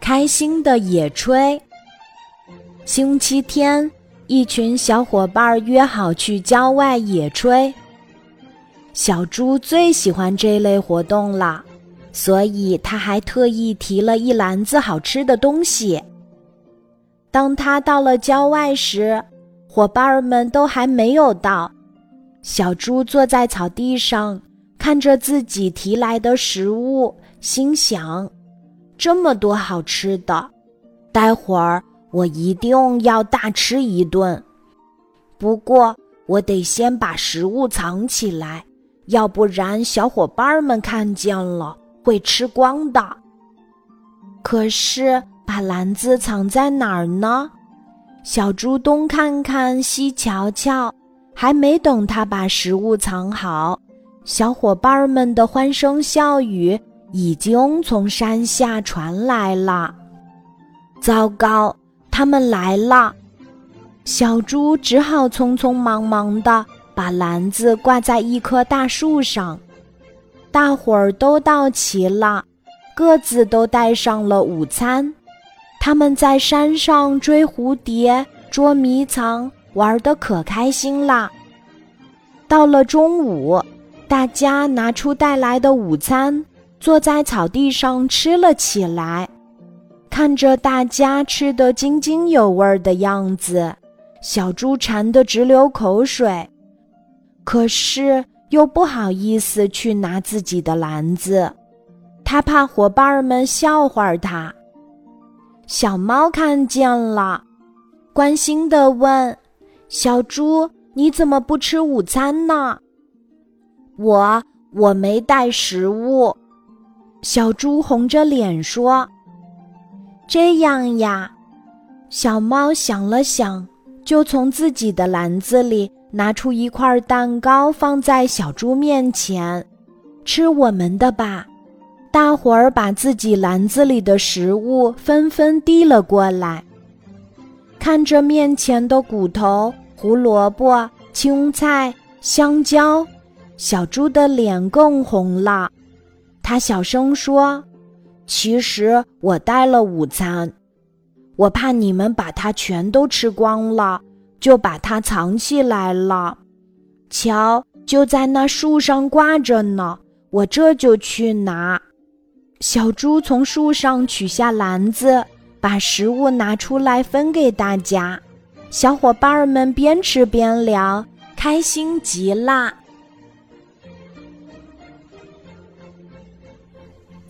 开心的野炊。星期天，一群小伙伴约好去郊外野炊。小猪最喜欢这类活动了，所以他还特意提了一篮子好吃的东西。当他到了郊外时，伙伴们都还没有到。小猪坐在草地上，看着自己提来的食物，心想：“这么多好吃的，待会儿我一定要大吃一顿。不过，我得先把食物藏起来，要不然小伙伴们看见了会吃光的。可是，把篮子藏在哪儿呢？小猪东看看，西瞧瞧。”还没等他把食物藏好，小伙伴们的欢声笑语已经从山下传来了。糟糕，他们来了！小猪只好匆匆忙忙地把篮子挂在一棵大树上。大伙儿都到齐了，各自都带上了午餐。他们在山上追蝴蝶、捉迷藏。玩的可开心啦！到了中午，大家拿出带来的午餐，坐在草地上吃了起来。看着大家吃得津津有味的样子，小猪馋得直流口水，可是又不好意思去拿自己的篮子，他怕伙伴们笑话他。小猫看见了，关心地问。小猪，你怎么不吃午餐呢？我我没带食物。小猪红着脸说：“这样呀。”小猫想了想，就从自己的篮子里拿出一块蛋糕，放在小猪面前：“吃我们的吧！”大伙儿把自己篮子里的食物纷纷递了过来。看着面前的骨头、胡萝卜、青菜、香蕉，小猪的脸更红了。他小声说：“其实我带了午餐，我怕你们把它全都吃光了，就把它藏起来了。瞧，就在那树上挂着呢，我这就去拿。”小猪从树上取下篮子。把食物拿出来分给大家，小伙伴们边吃边聊，开心极啦！